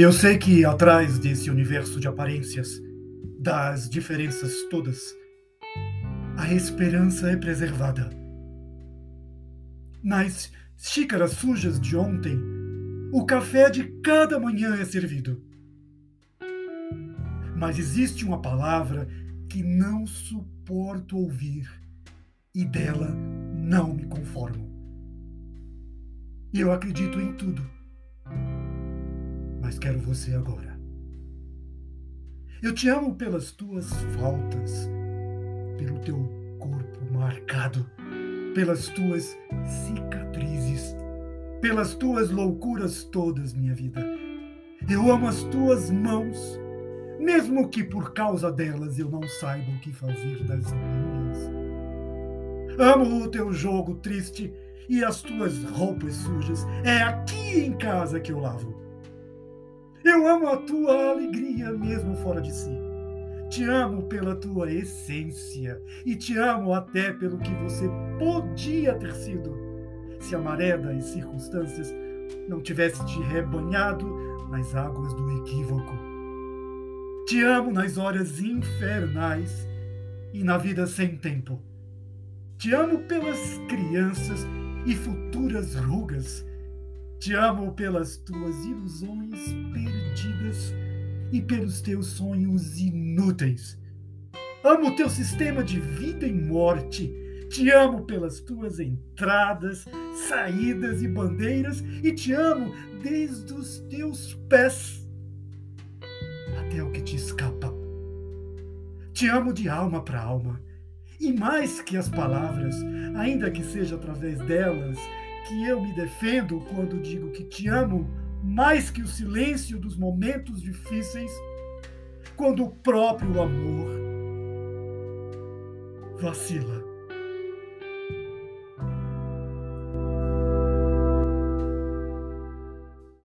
Eu sei que atrás desse universo de aparências, das diferenças todas, a esperança é preservada. Nas xícaras sujas de ontem, o café de cada manhã é servido. Mas existe uma palavra que não suporto ouvir e dela não me conformo. Eu acredito em tudo mas quero você agora. Eu te amo pelas tuas faltas, pelo teu corpo marcado, pelas tuas cicatrizes, pelas tuas loucuras todas, minha vida. Eu amo as tuas mãos, mesmo que por causa delas eu não saiba o que fazer das minhas. Amo o teu jogo triste e as tuas roupas sujas. É aqui em casa que eu lavo. Eu amo a tua alegria mesmo fora de si. Te amo pela tua essência e te amo até pelo que você podia ter sido se a maré das circunstâncias não tivesse te rebanhado nas águas do equívoco. Te amo nas horas infernais e na vida sem tempo. Te amo pelas crianças e futuras rugas te amo pelas tuas ilusões perdidas e pelos teus sonhos inúteis. Amo o teu sistema de vida e morte. Te amo pelas tuas entradas, saídas e bandeiras e te amo desde os teus pés até o que te escapa. Te amo de alma para alma. E mais que as palavras, ainda que seja através delas que eu me defendo quando digo que te amo mais que o silêncio dos momentos difíceis, quando o próprio amor vacila.